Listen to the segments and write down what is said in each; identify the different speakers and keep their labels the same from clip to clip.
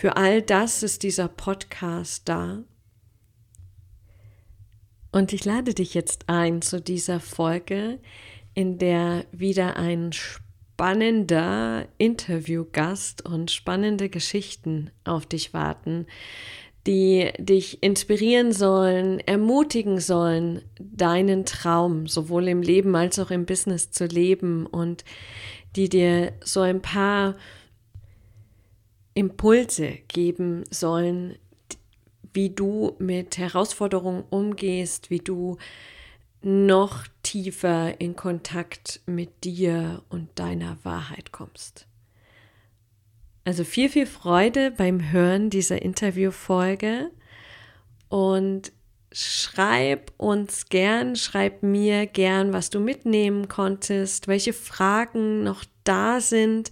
Speaker 1: Für all das ist dieser Podcast da. Und ich lade dich jetzt ein zu dieser Folge, in der wieder ein spannender Interviewgast und spannende Geschichten auf dich warten, die dich inspirieren sollen, ermutigen sollen, deinen Traum sowohl im Leben als auch im Business zu leben und die dir so ein paar Impulse geben sollen, wie du mit Herausforderungen umgehst, wie du noch tiefer in Kontakt mit dir und deiner Wahrheit kommst. Also viel, viel Freude beim Hören dieser Interviewfolge und schreib uns gern, schreib mir gern, was du mitnehmen konntest, welche Fragen noch da sind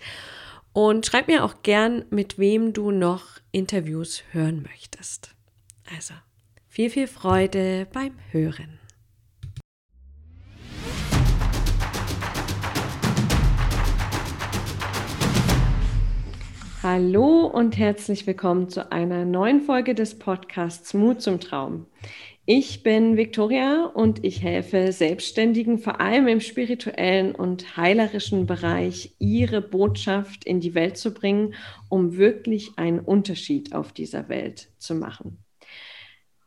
Speaker 1: und schreib mir auch gern, mit wem du noch Interviews hören möchtest. Also, viel, viel Freude beim Hören. Hallo und herzlich willkommen zu einer neuen Folge des Podcasts Mut zum Traum. Ich bin Victoria und ich helfe Selbstständigen vor allem im spirituellen und heilerischen Bereich, ihre Botschaft in die Welt zu bringen, um wirklich einen Unterschied auf dieser Welt zu machen.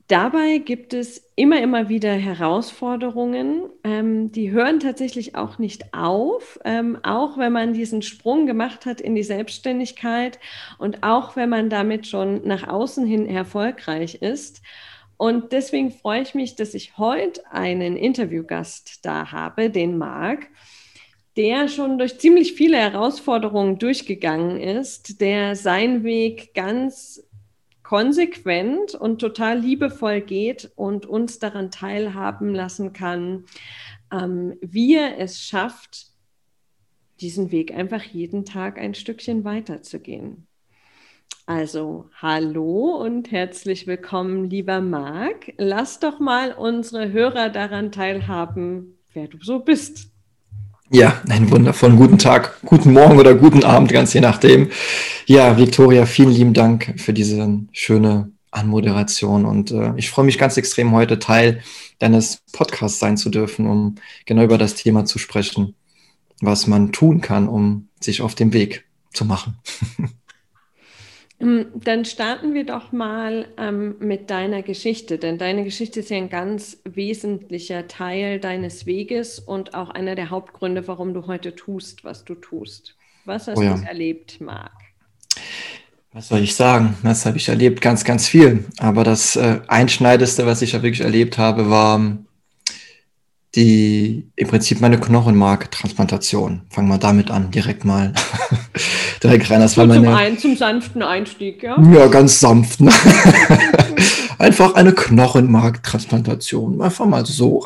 Speaker 1: Dabei gibt es immer, immer wieder Herausforderungen, ähm, die hören tatsächlich auch nicht auf, ähm, auch wenn man diesen Sprung gemacht hat in die Selbstständigkeit und auch wenn man damit schon nach außen hin erfolgreich ist. Und deswegen freue ich mich, dass ich heute einen Interviewgast da habe, den Marc, der schon durch ziemlich viele Herausforderungen durchgegangen ist, der seinen Weg ganz konsequent und total liebevoll geht und uns daran teilhaben lassen kann, ähm, wie er es schafft, diesen Weg einfach jeden Tag ein Stückchen weiterzugehen. Also hallo und herzlich willkommen, lieber Marc. Lass doch mal unsere Hörer daran teilhaben, wer du so bist.
Speaker 2: Ja, einen wundervollen guten Tag, guten Morgen oder guten Abend, ganz je nachdem. Ja, Victoria, vielen lieben Dank für diese schöne Anmoderation und äh, ich freue mich ganz extrem heute Teil deines Podcasts sein zu dürfen, um genau über das Thema zu sprechen, was man tun kann, um sich auf den Weg zu machen.
Speaker 1: Ähm, dann starten wir doch mal ähm, mit deiner Geschichte, denn deine Geschichte ist ja ein ganz wesentlicher Teil deines Weges und auch einer der Hauptgründe, warum du heute tust, was du tust. Was hast oh ja. du erlebt, Marc?
Speaker 2: Was soll ich sagen? Was habe ich erlebt? Ganz, ganz viel. Aber das äh, Einschneideste, was ich ja wirklich erlebt habe, war die im Prinzip meine Knochenmarktransplantation. Fangen wir damit an, direkt mal. direkt rein. Das war meine,
Speaker 1: zum, ein, zum sanften Einstieg, ja?
Speaker 2: Ja, ganz sanft. Ne? Einfach eine Knochenmarktransplantation. Einfach mal so.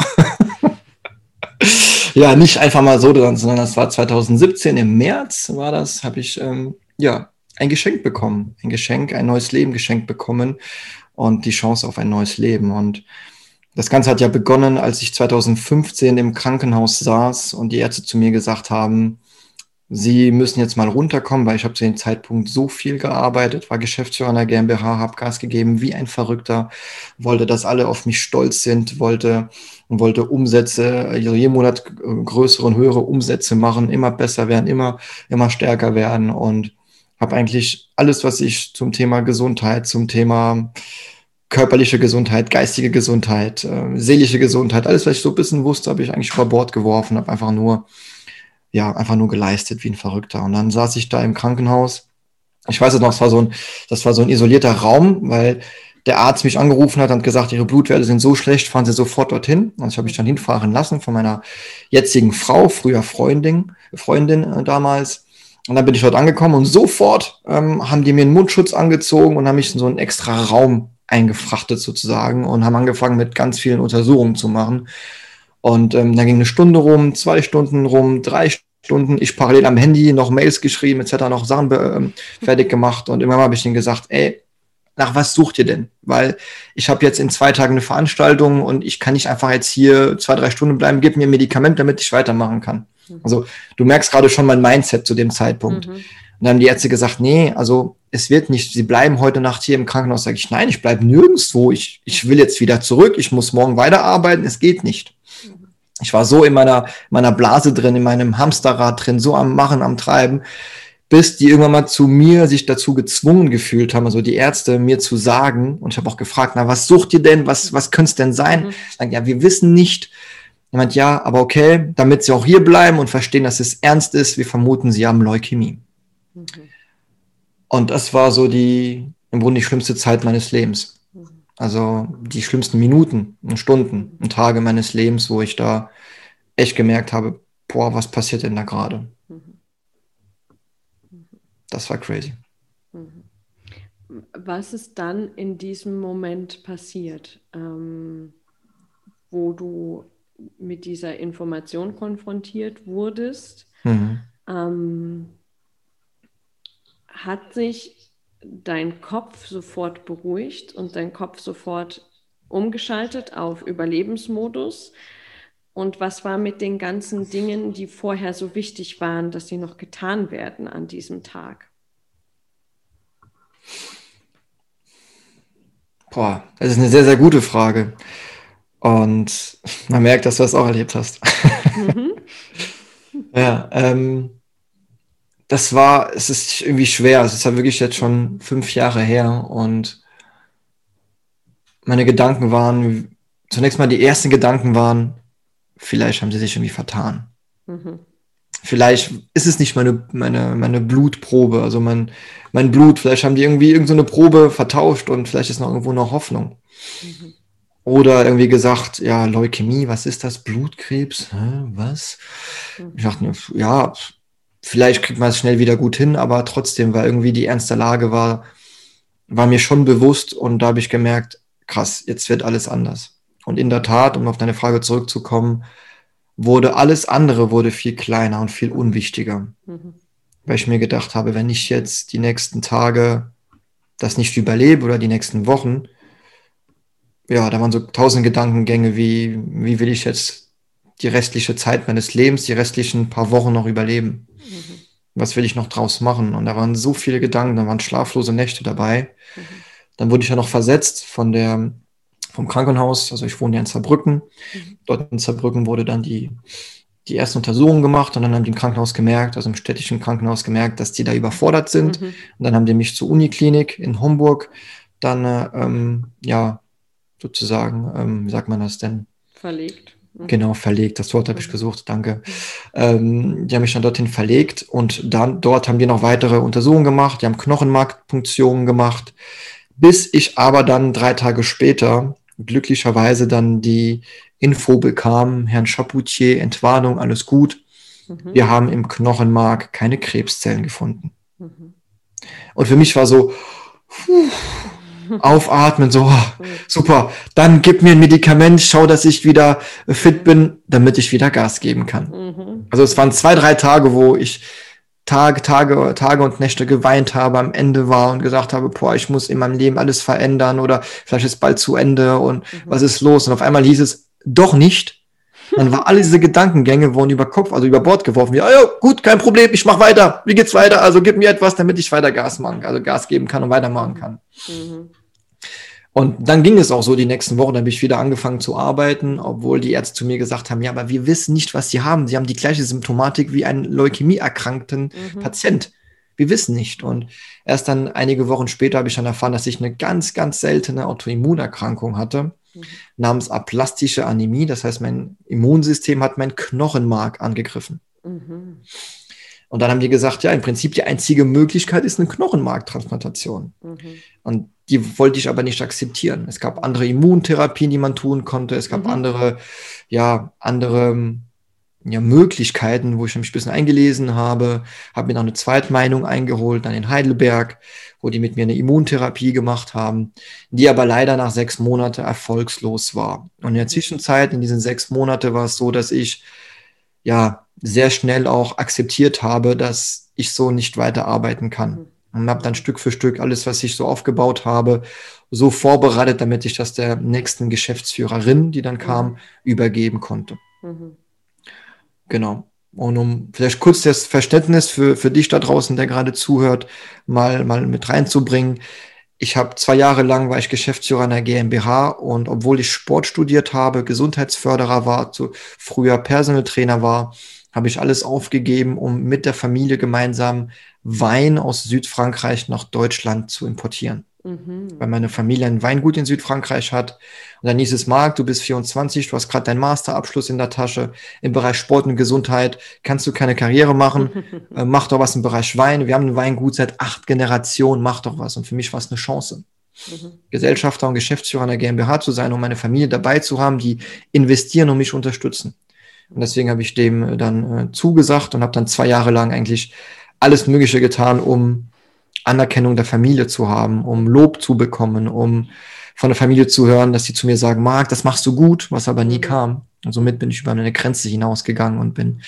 Speaker 2: ja, nicht einfach mal so, sondern das war 2017 im März war das, habe ich ähm, ja ein Geschenk bekommen. Ein Geschenk, ein neues Leben geschenkt bekommen und die Chance auf ein neues Leben. Und das Ganze hat ja begonnen, als ich 2015 im Krankenhaus saß und die Ärzte zu mir gesagt haben, Sie müssen jetzt mal runterkommen, weil ich habe zu dem Zeitpunkt so viel gearbeitet, war Geschäftsführer einer GmbH, habe Gas gegeben wie ein Verrückter, wollte, dass alle auf mich stolz sind, wollte wollte Umsätze, also jeden Monat größere und höhere Umsätze machen, immer besser werden, immer immer stärker werden und habe eigentlich alles, was ich zum Thema Gesundheit, zum Thema körperliche Gesundheit, geistige Gesundheit, äh, seelische Gesundheit, alles, was ich so ein bisschen wusste, habe ich eigentlich über Bord geworfen, habe einfach nur, ja, einfach nur geleistet wie ein Verrückter. Und dann saß ich da im Krankenhaus. Ich weiß es noch, das war so ein, das war so ein isolierter Raum, weil der Arzt mich angerufen hat und gesagt, ihre Blutwerte sind so schlecht, fahren Sie sofort dorthin. Und ich habe mich dann hinfahren lassen von meiner jetzigen Frau, früher Freundin, Freundin äh, damals. Und dann bin ich dort angekommen und sofort ähm, haben die mir einen Mundschutz angezogen und haben mich in so einen extra Raum eingefrachtet sozusagen und haben angefangen mit ganz vielen Untersuchungen zu machen. Und ähm, dann ging eine Stunde rum, zwei Stunden rum, drei Stunden. Ich parallel am Handy noch Mails geschrieben, etc., noch Sachen ähm, fertig gemacht. Und immer habe ich denen gesagt, ey, nach was sucht ihr denn? Weil ich habe jetzt in zwei Tagen eine Veranstaltung und ich kann nicht einfach jetzt hier zwei, drei Stunden bleiben, gib mir ein Medikament, damit ich weitermachen kann. Mhm. Also du merkst gerade schon mein Mindset zu dem Zeitpunkt. Mhm. Und dann haben die Ärzte gesagt, nee, also es wird nicht, sie bleiben heute Nacht hier im Krankenhaus. Sage ich, nein, ich bleibe nirgendwo. Ich, ich will jetzt wieder zurück. Ich muss morgen weiterarbeiten. Es geht nicht. Ich war so in meiner, meiner Blase drin, in meinem Hamsterrad drin, so am Machen, am Treiben, bis die irgendwann mal zu mir sich dazu gezwungen gefühlt haben, also die Ärzte mir zu sagen, und ich habe auch gefragt, na, was sucht ihr denn? Was, was könnte es denn sein? Mhm. Sagen, ja, wir wissen nicht. Jemand, ja, aber okay, damit sie auch hier bleiben und verstehen, dass es ernst ist, wir vermuten, sie haben Leukämie. Mhm. Und das war so die, im Grunde die schlimmste Zeit meines Lebens. Also die schlimmsten Minuten und Stunden und Tage meines Lebens, wo ich da echt gemerkt habe, boah, was passiert denn da gerade? Das war crazy.
Speaker 1: Was ist dann in diesem Moment passiert, ähm, wo du mit dieser Information konfrontiert wurdest? Mhm. Ähm, hat sich dein Kopf sofort beruhigt und dein Kopf sofort umgeschaltet auf Überlebensmodus? Und was war mit den ganzen Dingen, die vorher so wichtig waren, dass sie noch getan werden an diesem Tag?
Speaker 2: Boah, das ist eine sehr, sehr gute Frage. Und man merkt, dass du das auch erlebt hast. Mhm. ja, ähm, das war, es ist irgendwie schwer. Es ist ja wirklich jetzt schon fünf Jahre her und meine Gedanken waren, zunächst mal die ersten Gedanken waren, vielleicht haben sie sich irgendwie vertan. Mhm. Vielleicht ist es nicht meine, meine, meine Blutprobe, also mein, mein Blut, vielleicht haben die irgendwie irgendeine so Probe vertauscht und vielleicht ist noch irgendwo noch Hoffnung. Mhm. Oder irgendwie gesagt, ja, Leukämie, was ist das? Blutkrebs? Hä, was? Mhm. Ich dachte, ja, vielleicht kriegt man es schnell wieder gut hin, aber trotzdem, weil irgendwie die ernste Lage war, war mir schon bewusst und da habe ich gemerkt, krass, jetzt wird alles anders. Und in der Tat, um auf deine Frage zurückzukommen, wurde alles andere wurde viel kleiner und viel unwichtiger. Mhm. Weil ich mir gedacht habe, wenn ich jetzt die nächsten Tage das nicht überlebe oder die nächsten Wochen, ja, da waren so tausend Gedankengänge, wie, wie will ich jetzt die restliche Zeit meines Lebens, die restlichen paar Wochen noch überleben? Was will ich noch draus machen? Und da waren so viele Gedanken, da waren schlaflose Nächte dabei. Mhm. Dann wurde ich ja noch versetzt von der, vom Krankenhaus. Also ich wohne ja in Saarbrücken. Mhm. Dort in Saarbrücken wurde dann die, die erste Untersuchung gemacht und dann haben die im Krankenhaus gemerkt, also im städtischen Krankenhaus gemerkt, dass die da überfordert sind. Mhm. Und dann haben die mich zur Uniklinik in Homburg dann, äh, ähm, ja, sozusagen, ähm, wie sagt man das denn?
Speaker 1: Verlegt.
Speaker 2: Mhm. Genau, verlegt. Das Wort habe ich mhm. gesucht, danke. Ähm, die haben mich dann dorthin verlegt und dann dort haben die noch weitere Untersuchungen gemacht, die haben Knochenmarkpunktionen gemacht, bis ich aber dann drei Tage später glücklicherweise dann die Info bekam, Herrn Chapoutier, Entwarnung, alles gut. Mhm. Wir haben im Knochenmark keine Krebszellen gefunden. Mhm. Und für mich war so, puh, aufatmen, so, oh, super, dann gib mir ein Medikament, schau, dass ich wieder fit bin, damit ich wieder Gas geben kann. Mhm. Also es waren zwei, drei Tage, wo ich Tage, Tage, Tage und Nächte geweint habe, am Ende war und gesagt habe, boah, ich muss in meinem Leben alles verändern oder vielleicht ist bald zu Ende und mhm. was ist los? Und auf einmal hieß es, doch nicht. Dann war alle diese Gedankengänge wurden über Kopf, also über Bord geworfen. Ja, ja gut, kein Problem, ich mach weiter. Wie geht's weiter? Also gib mir etwas, damit ich weiter Gas machen, also Gas geben kann und weitermachen kann. Mhm. Und dann ging es auch so die nächsten Wochen, dann habe ich wieder angefangen zu arbeiten, obwohl die Ärzte zu mir gesagt haben, ja, aber wir wissen nicht, was sie haben. Sie haben die gleiche Symptomatik wie ein Leukämie-erkrankten mhm. Patient. Wir wissen nicht. Und erst dann einige Wochen später habe ich dann erfahren, dass ich eine ganz, ganz seltene Autoimmunerkrankung hatte. Namens aplastische Anämie. Das heißt, mein Immunsystem hat mein Knochenmark angegriffen. Mhm. Und dann haben die gesagt, ja, im Prinzip die einzige Möglichkeit ist eine Knochenmarktransplantation. Mhm. Und die wollte ich aber nicht akzeptieren. Es gab andere Immuntherapien, die man tun konnte. Es gab mhm. andere, ja, andere ja, Möglichkeiten, wo ich mich ein bisschen eingelesen habe, habe mir noch eine Zweitmeinung eingeholt, dann in Heidelberg, wo die mit mir eine Immuntherapie gemacht haben, die aber leider nach sechs Monaten erfolgslos war. Und in der. Zwischenzeit, in diesen sechs Monaten, war es so, dass ich ja sehr schnell auch akzeptiert habe, dass ich so nicht weiter arbeiten kann. Und habe dann Stück für Stück alles, was ich so aufgebaut habe, so vorbereitet, damit ich das der nächsten Geschäftsführerin, die dann kam, übergeben konnte. Mhm. Genau. Und um vielleicht kurz das Verständnis für, für dich da draußen, der gerade zuhört, mal, mal mit reinzubringen. Ich habe zwei Jahre lang war ich Geschäftsführer einer GmbH und obwohl ich Sport studiert habe, Gesundheitsförderer war, so früher Personal Trainer war, habe ich alles aufgegeben, um mit der Familie gemeinsam Wein aus Südfrankreich nach Deutschland zu importieren. Mhm. Weil meine Familie ein Weingut in Südfrankreich hat. Und dann hieß es, Marc, du bist 24, du hast gerade deinen Masterabschluss in der Tasche. Im Bereich Sport und Gesundheit kannst du keine Karriere machen. äh, mach doch was im Bereich Wein. Wir haben ein Weingut seit acht Generationen, mach doch was. Und für mich war es eine Chance. Mhm. Gesellschafter und Geschäftsführer einer GmbH zu sein, um meine Familie dabei zu haben, die investieren und mich unterstützen. Und deswegen habe ich dem äh, dann äh, zugesagt und habe dann zwei Jahre lang eigentlich alles Mögliche getan, um Anerkennung der Familie zu haben, um Lob zu bekommen, um von der Familie zu hören, dass sie zu mir sagen, Marc, das machst du gut, was aber nie mhm. kam. Und somit bin ich über meine Grenze hinausgegangen und bin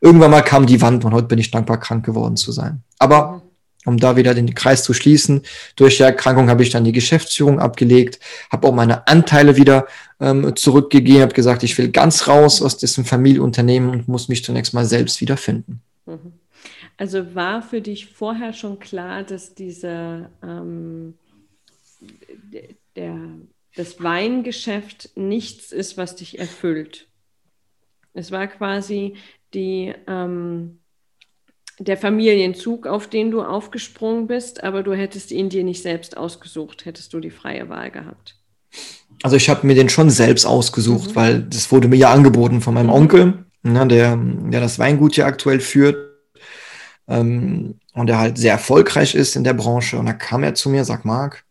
Speaker 2: irgendwann mal kam die Wand und heute bin ich dankbar, krank geworden zu sein. Aber mhm um da wieder den Kreis zu schließen. Durch die Erkrankung habe ich dann die Geschäftsführung abgelegt, habe auch meine Anteile wieder ähm, zurückgegeben, habe gesagt, ich will ganz raus aus diesem Familienunternehmen und muss mich zunächst mal selbst wiederfinden.
Speaker 1: Mhm. Also war für dich vorher schon klar, dass diese ähm, der, das Weingeschäft nichts ist, was dich erfüllt. Es war quasi die ähm, der Familienzug, auf den du aufgesprungen bist, aber du hättest ihn dir nicht selbst ausgesucht, hättest du die freie Wahl gehabt.
Speaker 2: Also ich habe mir den schon selbst ausgesucht, mhm. weil das wurde mir ja angeboten von meinem mhm. Onkel, ne, der, der das Weingut hier aktuell führt ähm, und der halt sehr erfolgreich ist in der Branche. Und da kam er zu mir, sagt Marc,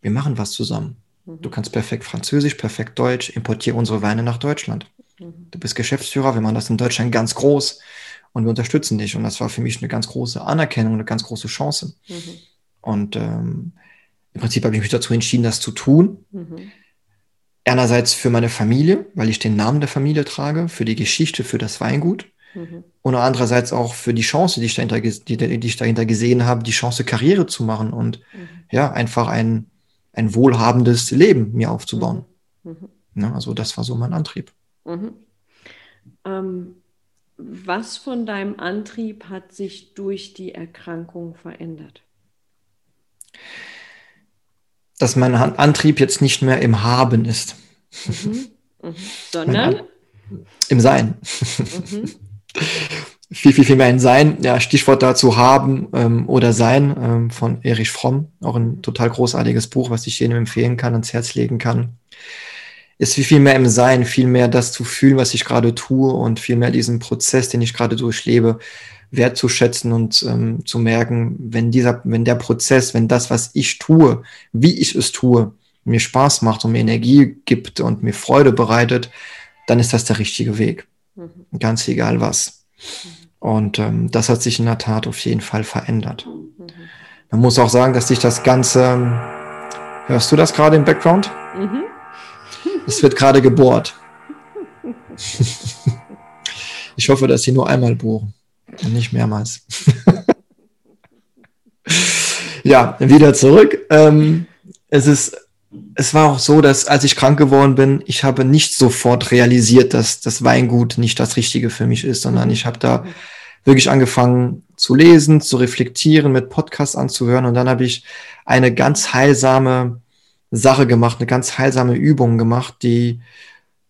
Speaker 2: wir machen was zusammen. Mhm. Du kannst perfekt Französisch, perfekt Deutsch, importiere unsere Weine nach Deutschland. Mhm. Du bist Geschäftsführer, wir machen das in Deutschland ganz groß und wir unterstützen dich. Und das war für mich eine ganz große Anerkennung, eine ganz große Chance. Mhm. Und ähm, Im Prinzip habe ich mich dazu entschieden, das zu tun. Mhm. Einerseits für meine Familie, weil ich den Namen der Familie trage, für die Geschichte, für das Weingut. Mhm. Und andererseits auch für die Chance, die ich, dahinter, die, die ich dahinter gesehen habe, die Chance, Karriere zu machen und mhm. ja, einfach ein, ein wohlhabendes Leben mir aufzubauen. Mhm. mhm. Ja, also das war so mein Antrieb.
Speaker 1: Mhm. Ähm, was von deinem Antrieb hat sich durch die Erkrankung verändert?
Speaker 2: Dass mein Antrieb jetzt nicht mehr im Haben ist.
Speaker 1: Mhm. Mhm. Sondern?
Speaker 2: Im Sein. Mhm. Viel, viel, viel mehr ein Sein. Ja, Stichwort dazu haben ähm, oder sein ähm, von Erich Fromm. Auch ein total großartiges Buch, was ich jedem empfehlen kann, ans Herz legen kann. Ist viel, viel mehr im Sein, viel mehr das zu fühlen, was ich gerade tue und viel mehr diesen Prozess, den ich gerade durchlebe, wertzuschätzen und ähm, zu merken, wenn dieser, wenn der Prozess, wenn das, was ich tue, wie ich es tue, mir Spaß macht und mir Energie gibt und mir Freude bereitet, dann ist das der richtige Weg. Mhm. Ganz egal was. Mhm. Und ähm, das hat sich in der Tat auf jeden Fall verändert. Mhm. Man muss auch sagen, dass sich das Ganze, hörst du das gerade im Background? Mhm. Es wird gerade gebohrt. Ich hoffe, dass sie nur einmal bohren und nicht mehrmals. ja, wieder zurück. Ähm, es ist es war auch so, dass als ich krank geworden bin, ich habe nicht sofort realisiert, dass das Weingut nicht das Richtige für mich ist, sondern ich habe da wirklich angefangen zu lesen, zu reflektieren, mit Podcasts anzuhören und dann habe ich eine ganz heilsame Sache gemacht, eine ganz heilsame Übung gemacht, die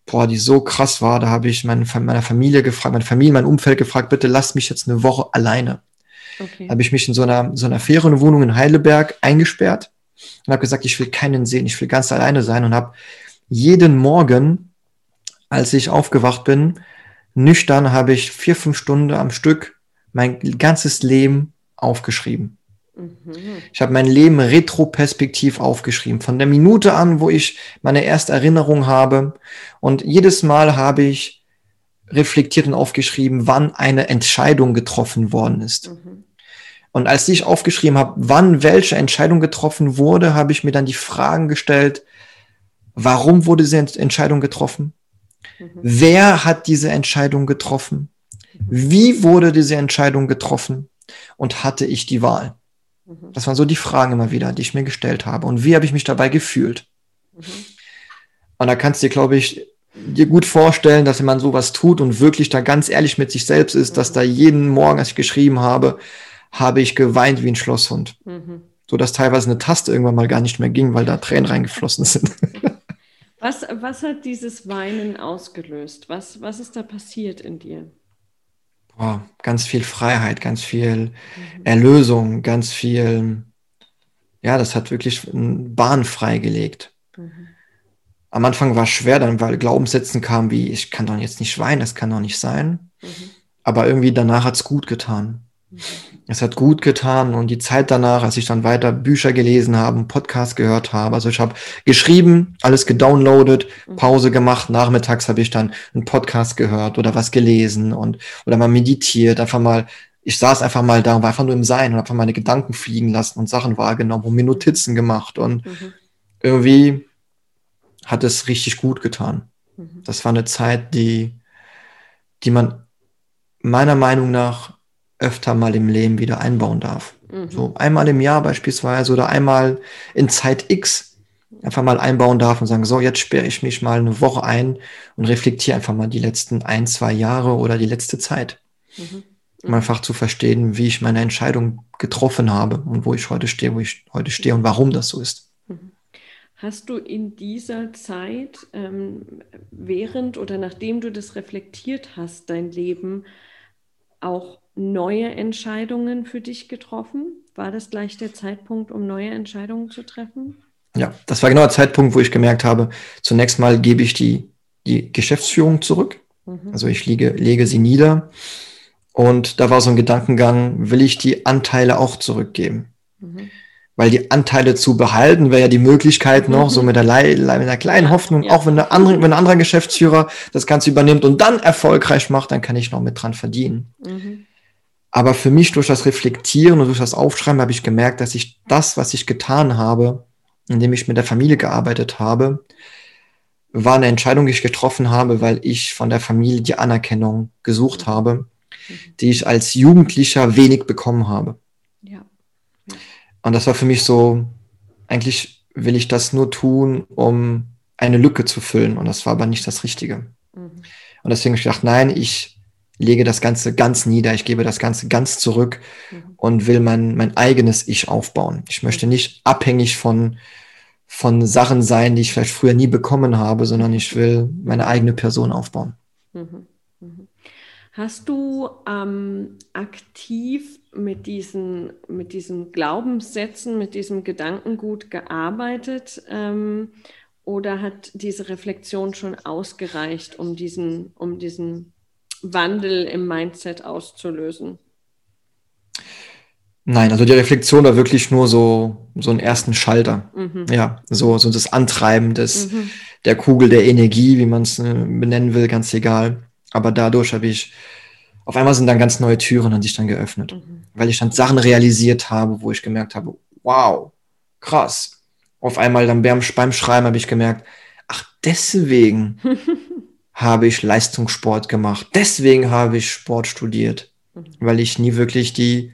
Speaker 2: boah, die so krass war. Da habe ich meine, meiner Familie gefragt, meine Familie, mein Umfeld gefragt, bitte lass mich jetzt eine Woche alleine. Okay. Da habe ich mich in so einer so einer Ferienwohnung in Heidelberg eingesperrt und habe gesagt, ich will keinen sehen, ich will ganz alleine sein und habe jeden Morgen, als ich aufgewacht bin, nüchtern habe ich vier, fünf Stunden am Stück mein ganzes Leben aufgeschrieben. Mhm. Ich habe mein Leben retroperspektiv aufgeschrieben, von der Minute an, wo ich meine erste Erinnerung habe. Und jedes Mal habe ich reflektiert und aufgeschrieben, wann eine Entscheidung getroffen worden ist. Mhm. Und als ich aufgeschrieben habe, wann welche Entscheidung getroffen wurde, habe ich mir dann die Fragen gestellt, warum wurde diese Entscheidung getroffen? Mhm. Wer hat diese Entscheidung getroffen? Wie wurde diese Entscheidung getroffen? Und hatte ich die Wahl? Mhm. Das waren so die Fragen immer wieder, die ich mir gestellt habe. Und wie habe ich mich dabei gefühlt? Mhm. Und da kannst du dir, glaube ich, dir gut vorstellen, dass wenn man sowas tut und wirklich da ganz ehrlich mit sich selbst ist, dass mhm. da jeden Morgen, als ich geschrieben habe, habe ich geweint wie ein Schlosshund. Mhm. So dass teilweise eine Taste irgendwann mal gar nicht mehr ging, weil da Tränen reingeflossen sind.
Speaker 1: was, was hat dieses Weinen ausgelöst? Was, was ist da passiert in dir?
Speaker 2: Boah, ganz viel Freiheit, ganz viel mhm. Erlösung, ganz viel, ja, das hat wirklich Bahn freigelegt. Mhm. Am Anfang war es schwer, dann weil Glaubenssätzen kamen wie, ich kann doch jetzt nicht weinen, das kann doch nicht sein. Mhm. Aber irgendwie danach hat es gut getan. Es hat gut getan und die Zeit danach, als ich dann weiter Bücher gelesen habe, Podcast gehört habe, also ich habe geschrieben, alles gedownloadet, mhm. Pause gemacht, nachmittags habe ich dann einen Podcast gehört oder was gelesen und oder mal meditiert, einfach mal, ich saß einfach mal da und war einfach nur im Sein und habe einfach meine Gedanken fliegen lassen und Sachen wahrgenommen und mir Notizen gemacht und mhm. irgendwie hat es richtig gut getan. Mhm. Das war eine Zeit, die, die man meiner Meinung nach öfter mal im Leben wieder einbauen darf. Mhm. So einmal im Jahr beispielsweise oder einmal in Zeit X einfach mal einbauen darf und sagen, so, jetzt sperre ich mich mal eine Woche ein und reflektiere einfach mal die letzten ein, zwei Jahre oder die letzte Zeit. Mhm. Um einfach zu verstehen, wie ich meine Entscheidung getroffen habe und wo ich heute stehe, wo ich heute stehe und warum das so ist. Mhm.
Speaker 1: Hast du in dieser Zeit, ähm, während oder nachdem du das reflektiert hast, dein Leben auch neue Entscheidungen für dich getroffen? War das gleich der Zeitpunkt, um neue Entscheidungen zu treffen?
Speaker 2: Ja, das war genau der Zeitpunkt, wo ich gemerkt habe, zunächst mal gebe ich die, die Geschäftsführung zurück. Mhm. Also ich liege, lege sie nieder. Und da war so ein Gedankengang, will ich die Anteile auch zurückgeben? Mhm weil die Anteile zu behalten wäre ja die Möglichkeit noch, mhm. so mit, der mit einer kleinen Hoffnung, ja. auch wenn, der andere, wenn ein anderer Geschäftsführer das Ganze übernimmt und dann erfolgreich macht, dann kann ich noch mit dran verdienen. Mhm. Aber für mich durch das Reflektieren und durch das Aufschreiben habe ich gemerkt, dass ich das, was ich getan habe, in dem ich mit der Familie gearbeitet habe, war eine Entscheidung, die ich getroffen habe, weil ich von der Familie die Anerkennung gesucht habe, die ich als Jugendlicher wenig bekommen habe. Ja. ja. Und das war für mich so, eigentlich will ich das nur tun, um eine Lücke zu füllen. Und das war aber nicht das Richtige. Mhm. Und deswegen habe ich gedacht, nein, ich lege das Ganze ganz nieder, ich gebe das Ganze ganz zurück mhm. und will mein, mein eigenes Ich aufbauen. Ich möchte mhm. nicht abhängig von, von Sachen sein, die ich vielleicht früher nie bekommen habe, sondern ich will meine eigene Person aufbauen. Mhm.
Speaker 1: Mhm. Hast du ähm, aktiv mit diesen, mit diesen Glaubenssätzen, mit diesem Gedankengut gearbeitet? Ähm, oder hat diese Reflexion schon ausgereicht, um diesen, um diesen Wandel im Mindset auszulösen?
Speaker 2: Nein, also die Reflexion war wirklich nur so, so einen ersten Schalter. Mhm. Ja, so, so das Antreiben des, mhm. der Kugel der Energie, wie man es äh, benennen will, ganz egal. Aber dadurch habe ich, auf einmal sind dann ganz neue Türen an sich dann geöffnet, mhm. weil ich dann Sachen realisiert habe, wo ich gemerkt habe, wow, krass, auf einmal dann beim, beim Schreiben habe ich gemerkt, ach, deswegen habe ich Leistungssport gemacht. Deswegen habe ich Sport studiert, mhm. weil ich nie wirklich die,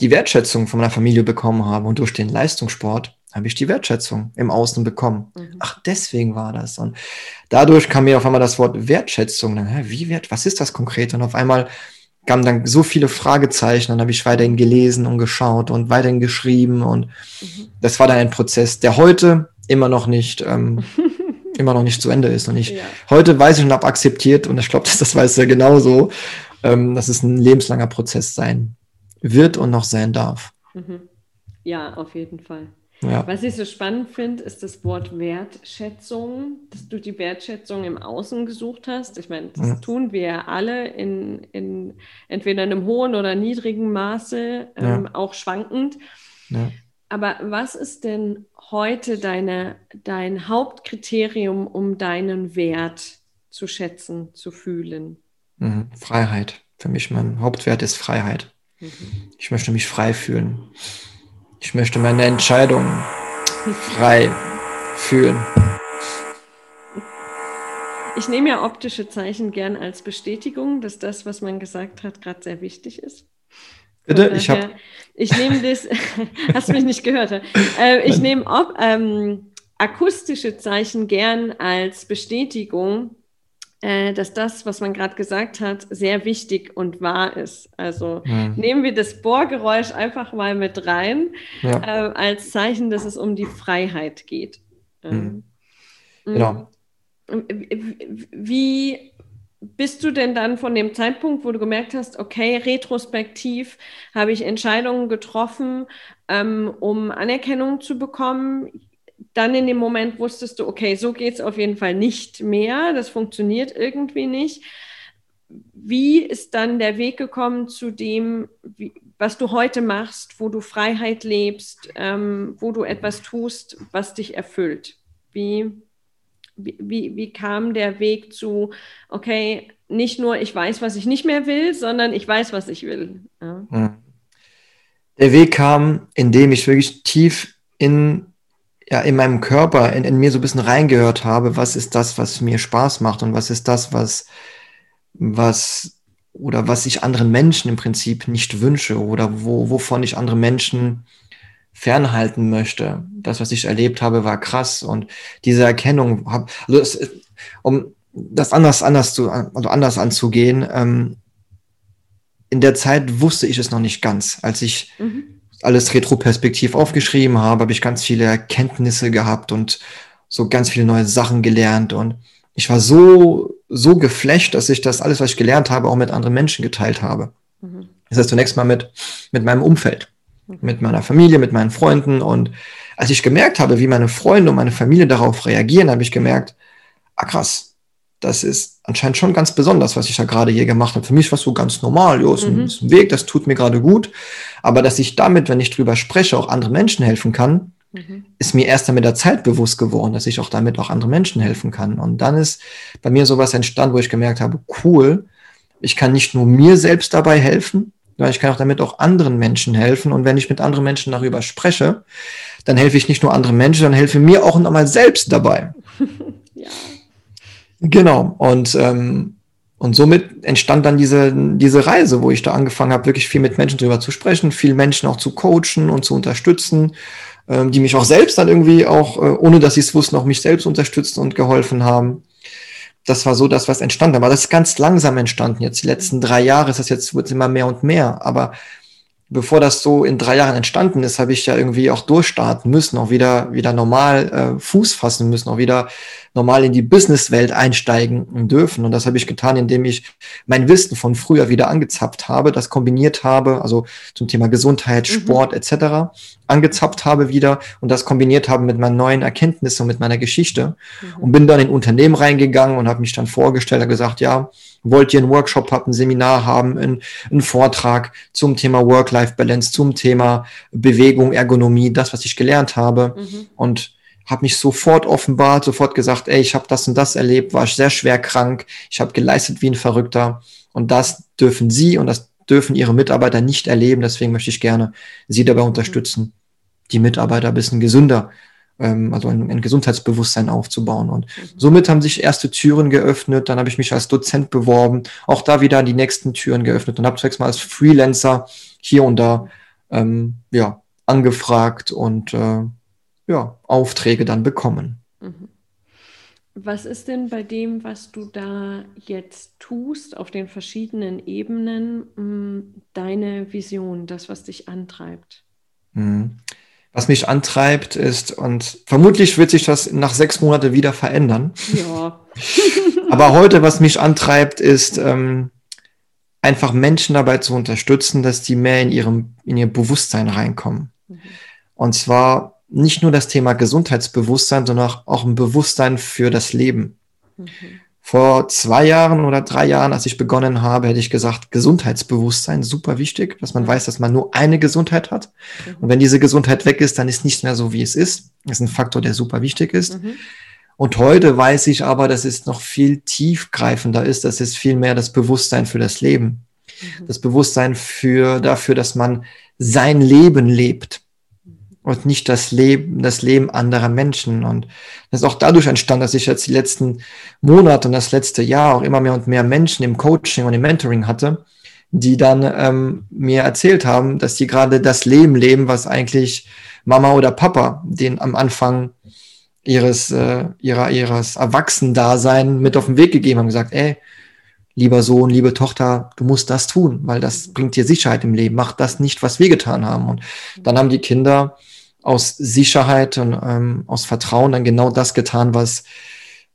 Speaker 2: die Wertschätzung von meiner Familie bekommen habe. Und durch den Leistungssport habe ich die Wertschätzung im Außen bekommen. Mhm. Ach, deswegen war das. Und dadurch kam mir auf einmal das Wort Wertschätzung. Dann, wie wert, was ist das konkret? Und auf einmal kamen dann so viele Fragezeichen, dann habe ich weiterhin gelesen und geschaut und weiterhin geschrieben und mhm. das war dann ein Prozess, der heute immer noch nicht ähm, immer noch nicht zu Ende ist und ich ja. heute weiß ich und habe akzeptiert und ich glaube, dass das weiß er genauso, ähm, dass es ein lebenslanger Prozess sein wird und noch sein darf.
Speaker 1: Mhm. Ja, auf jeden Fall. Ja. Was ich so spannend finde, ist das Wort Wertschätzung, dass du die Wertschätzung im Außen gesucht hast. Ich meine, das ja. tun wir alle in, in entweder in einem hohen oder niedrigen Maße, ähm, ja. auch schwankend. Aber was ist denn heute deine, dein Hauptkriterium, um deinen Wert zu schätzen, zu fühlen?
Speaker 2: Mhm. Freiheit. Für mich mein Hauptwert ist Freiheit. Mhm. Ich möchte mich frei fühlen. Ich möchte meine Entscheidungen frei fühlen.
Speaker 1: Ich nehme ja optische Zeichen gern als Bestätigung, dass das, was man gesagt hat, gerade sehr wichtig ist.
Speaker 2: Bitte? ich habe.
Speaker 1: Ich nehme das. hast du mich nicht gehört? Äh, ich nehme ähm, akustische Zeichen gern als Bestätigung, äh, dass das, was man gerade gesagt hat, sehr wichtig und wahr ist. Also mhm. nehmen wir das Bohrgeräusch einfach mal mit rein ja. äh, als Zeichen, dass es um die Freiheit geht. Mhm. Genau. Wie bist du denn dann von dem Zeitpunkt, wo du gemerkt hast, okay, retrospektiv habe ich Entscheidungen getroffen, ähm, um Anerkennung zu bekommen? dann in dem Moment wusstest du, okay, so geht es auf jeden Fall nicht mehr, das funktioniert irgendwie nicht. Wie ist dann der Weg gekommen zu dem, wie, was du heute machst, wo du Freiheit lebst, ähm, wo du etwas tust, was dich erfüllt? Wie, wie, wie kam der Weg zu, okay, nicht nur ich weiß, was ich nicht mehr will, sondern ich weiß, was ich will? Ja. Hm.
Speaker 2: Der Weg kam, indem ich wirklich tief in ja, in meinem Körper, in, in mir so ein bisschen reingehört habe, was ist das, was mir Spaß macht und was ist das, was, was, oder was ich anderen Menschen im Prinzip nicht wünsche oder wo, wovon ich andere Menschen fernhalten möchte. Das, was ich erlebt habe, war krass und diese Erkennung, hab, also es, um das anders, anders zu, also anders anzugehen, ähm, in der Zeit wusste ich es noch nicht ganz, als ich mhm alles retroperspektiv aufgeschrieben habe, habe ich ganz viele Erkenntnisse gehabt und so ganz viele neue Sachen gelernt und ich war so, so geflecht, dass ich das alles, was ich gelernt habe, auch mit anderen Menschen geteilt habe. Mhm. Das heißt zunächst mal mit, mit meinem Umfeld. Mit meiner Familie, mit meinen Freunden und als ich gemerkt habe, wie meine Freunde und meine Familie darauf reagieren, habe ich gemerkt, ah krass, das ist anscheinend schon ganz besonders, was ich da gerade hier gemacht habe. Für mich war es so ganz normal, jo, ist, mhm. ein, ist ein Weg, das tut mir gerade gut. Aber dass ich damit, wenn ich drüber spreche, auch anderen Menschen helfen kann, mhm. ist mir erst mit der Zeit bewusst geworden, dass ich auch damit auch anderen Menschen helfen kann. Und dann ist bei mir sowas entstanden, wo ich gemerkt habe, cool, ich kann nicht nur mir selbst dabei helfen, weil ich kann auch damit auch anderen Menschen helfen. Und wenn ich mit anderen Menschen darüber spreche, dann helfe ich nicht nur anderen Menschen, dann helfe mir auch nochmal selbst dabei. ja. Genau. Und, ähm, und somit entstand dann diese, diese Reise, wo ich da angefangen habe, wirklich viel mit Menschen darüber zu sprechen, viel Menschen auch zu coachen und zu unterstützen, ähm, die mich auch selbst dann irgendwie auch, äh, ohne dass sie es wussten, auch mich selbst unterstützt und geholfen haben das war so das, was entstanden. Aber das ist ganz langsam entstanden. Jetzt die letzten drei Jahre ist das jetzt, wird immer mehr und mehr. Aber bevor das so in drei Jahren entstanden ist, habe ich ja irgendwie auch durchstarten müssen, auch wieder, wieder normal äh, Fuß fassen müssen, auch wieder normal in die Businesswelt einsteigen dürfen. Und das habe ich getan, indem ich mein Wissen von früher wieder angezapft habe, das kombiniert habe, also zum Thema Gesundheit, mhm. Sport etc. angezapft habe wieder und das kombiniert habe mit meinen neuen Erkenntnissen und mit meiner Geschichte mhm. und bin dann in Unternehmen reingegangen und habe mich dann vorgestellt und gesagt, ja, wollt ihr einen Workshop haben, ein Seminar haben, einen, einen Vortrag zum Thema Work-Life-Balance, zum Thema Bewegung, Ergonomie, das, was ich gelernt habe. Mhm. Und habe mich sofort offenbart, sofort gesagt, ey, ich habe das und das erlebt, war sehr schwer krank, ich habe geleistet wie ein Verrückter. Und das dürfen Sie und das dürfen Ihre Mitarbeiter nicht erleben. Deswegen möchte ich gerne Sie dabei unterstützen, die Mitarbeiter ein bisschen gesünder ähm, also ein, ein, Gesundheitsbewusstsein aufzubauen. Und mhm. somit haben sich erste Türen geöffnet. Dann habe ich mich als Dozent beworben, auch da wieder die nächsten Türen geöffnet und habe zunächst mal als Freelancer hier und da ähm, ja, angefragt und äh, ja, Aufträge dann bekommen. Mhm.
Speaker 1: Was ist denn bei dem, was du da jetzt tust, auf den verschiedenen Ebenen, mm, deine Vision, das, was dich antreibt?
Speaker 2: Mhm was mich antreibt, ist, und vermutlich wird sich das nach sechs Monaten wieder verändern. Ja. Aber heute, was mich antreibt, ist ähm, einfach Menschen dabei zu unterstützen, dass die mehr in ihrem, in ihr Bewusstsein reinkommen. Mhm. Und zwar nicht nur das Thema Gesundheitsbewusstsein, sondern auch ein Bewusstsein für das Leben. Mhm. Vor zwei Jahren oder drei Jahren, als ich begonnen habe, hätte ich gesagt, Gesundheitsbewusstsein, super wichtig, dass man weiß, dass man nur eine Gesundheit hat. Mhm. Und wenn diese Gesundheit weg ist, dann ist nichts mehr so, wie es ist. Das ist ein Faktor, der super wichtig ist. Mhm. Und heute weiß ich aber, dass es noch viel tiefgreifender ist. Das ist viel mehr das Bewusstsein für das Leben. Mhm. Das Bewusstsein für, dafür, dass man sein Leben lebt und nicht das Leben, das Leben anderer Menschen. Und das ist auch dadurch entstanden, dass ich jetzt die letzten Monate und das letzte Jahr auch immer mehr und mehr Menschen im Coaching und im Mentoring hatte, die dann ähm, mir erzählt haben, dass sie gerade das Leben leben, was eigentlich Mama oder Papa den am Anfang ihres, äh, ihrer, ihres Erwachsendasein mit auf den Weg gegeben haben, gesagt, ey, lieber Sohn, liebe Tochter, du musst das tun, weil das bringt dir Sicherheit im Leben. Mach das nicht, was wir getan haben. Und dann haben die Kinder aus Sicherheit und ähm, aus Vertrauen dann genau das getan, was,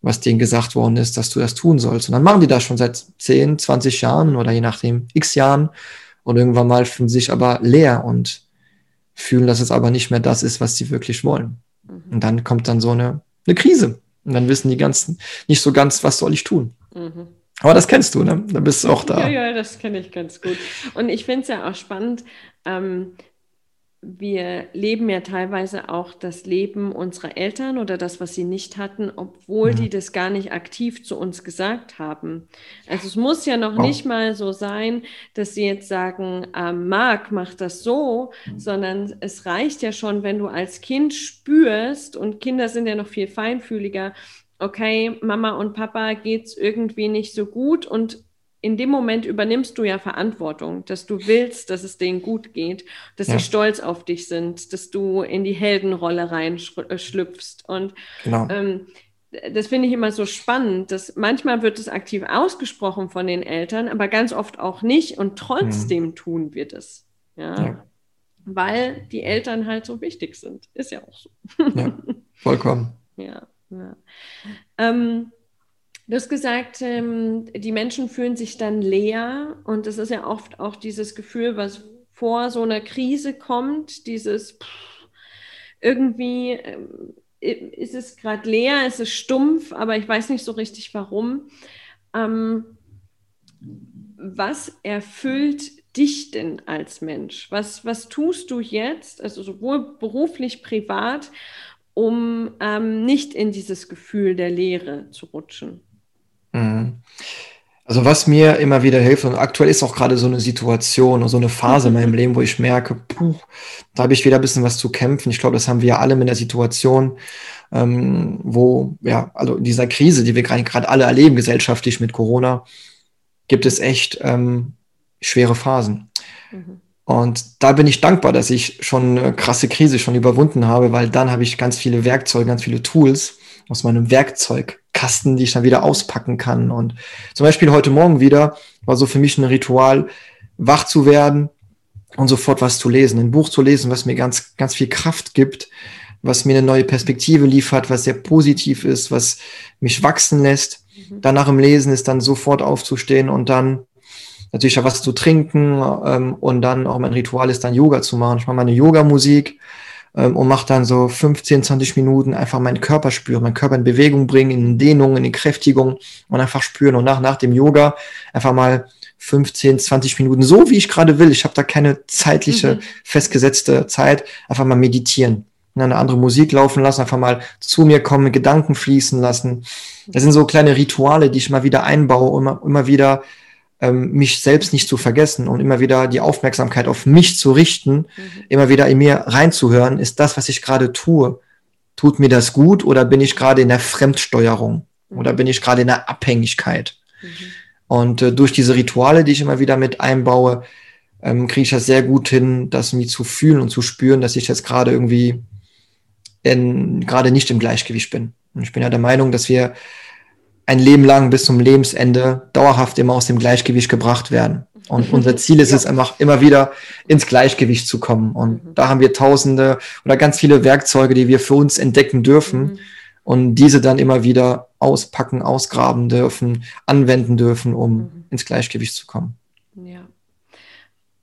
Speaker 2: was denen gesagt worden ist, dass du das tun sollst. Und dann machen die das schon seit 10, 20 Jahren oder je nachdem x Jahren und irgendwann mal fühlen sich aber leer und fühlen, dass es aber nicht mehr das ist, was sie wirklich wollen. Mhm. Und dann kommt dann so eine, eine Krise. Und dann wissen die ganzen nicht so ganz, was soll ich tun. Mhm. Aber das kennst du, ne? Da bist du auch da.
Speaker 1: Ja, ja, das kenne ich ganz gut. Und ich finde es ja auch spannend, ähm, wir leben ja teilweise auch das Leben unserer Eltern oder das, was sie nicht hatten, obwohl mhm. die das gar nicht aktiv zu uns gesagt haben. Also es muss ja noch oh. nicht mal so sein, dass sie jetzt sagen, äh, Marc macht das so, mhm. sondern es reicht ja schon, wenn du als Kind spürst, und Kinder sind ja noch viel feinfühliger, okay, Mama und Papa geht es irgendwie nicht so gut und in dem Moment übernimmst du ja Verantwortung, dass du willst, dass es denen gut geht, dass ja. sie stolz auf dich sind, dass du in die Heldenrolle reinschlüpfst. Und genau. ähm, das finde ich immer so spannend, dass manchmal wird es aktiv ausgesprochen von den Eltern, aber ganz oft auch nicht und trotzdem mhm. tun wir das. Ja? ja. Weil die Eltern halt so wichtig sind. Ist ja auch so.
Speaker 2: Ja, vollkommen.
Speaker 1: ja. ja. Ähm, Du hast gesagt, ähm, die Menschen fühlen sich dann leer und das ist ja oft auch dieses Gefühl, was vor so einer Krise kommt, dieses pff, irgendwie ähm, ist es gerade leer, ist es stumpf, aber ich weiß nicht so richtig warum. Ähm, was erfüllt dich denn als Mensch? Was, was tust du jetzt, also sowohl beruflich, privat, um ähm, nicht in dieses Gefühl der Leere zu rutschen?
Speaker 2: Mhm. Also was mir immer wieder hilft, und aktuell ist auch gerade so eine Situation und so eine Phase in meinem Leben, wo ich merke, puh, da habe ich wieder ein bisschen was zu kämpfen. Ich glaube, das haben wir ja alle mit der Situation, ähm, wo, ja, also in dieser Krise, die wir gerade alle erleben, gesellschaftlich mit Corona, gibt es echt ähm, schwere Phasen. Mhm. Und da bin ich dankbar, dass ich schon eine krasse Krise schon überwunden habe, weil dann habe ich ganz viele Werkzeuge, ganz viele Tools aus meinem Werkzeugkasten, die ich dann wieder auspacken kann. Und zum Beispiel heute Morgen wieder war so für mich ein Ritual, wach zu werden und sofort was zu lesen, ein Buch zu lesen, was mir ganz, ganz viel Kraft gibt, was mir eine neue Perspektive liefert, was sehr positiv ist, was mich wachsen lässt. Mhm. Danach im Lesen ist dann sofort aufzustehen und dann natürlich auch was zu trinken ähm, und dann auch mein Ritual ist dann Yoga zu machen. Ich mache meine Yoga-Musik ähm, und mache dann so 15, 20 Minuten einfach meinen Körper spüren, meinen Körper in Bewegung bringen, in Dehnung, in Kräftigung und einfach spüren und nach, nach dem Yoga einfach mal 15, 20 Minuten, so wie ich gerade will. Ich habe da keine zeitliche, mhm. festgesetzte Zeit, einfach mal meditieren. Eine andere Musik laufen lassen, einfach mal zu mir kommen, Gedanken fließen lassen. Das sind so kleine Rituale, die ich mal wieder einbaue, immer, immer wieder ähm, mich selbst nicht zu vergessen und immer wieder die Aufmerksamkeit auf mich zu richten, mhm. immer wieder in mir reinzuhören, ist das, was ich gerade tue, tut mir das gut oder bin ich gerade in der Fremdsteuerung mhm. oder bin ich gerade in der Abhängigkeit? Mhm. Und äh, durch diese Rituale, die ich immer wieder mit einbaue, ähm, kriege ich das sehr gut hin, das mir zu fühlen und zu spüren, dass ich jetzt gerade irgendwie gerade nicht im Gleichgewicht bin. Und ich bin ja der Meinung, dass wir ein Leben lang bis zum Lebensende dauerhaft immer aus dem Gleichgewicht gebracht werden. Und unser Ziel ist ja. es einfach immer wieder ins Gleichgewicht zu kommen. Und mhm. da haben wir tausende oder ganz viele Werkzeuge, die wir für uns entdecken dürfen mhm. und diese dann immer wieder auspacken, ausgraben dürfen, anwenden dürfen, um mhm. ins Gleichgewicht zu kommen.
Speaker 1: Ja.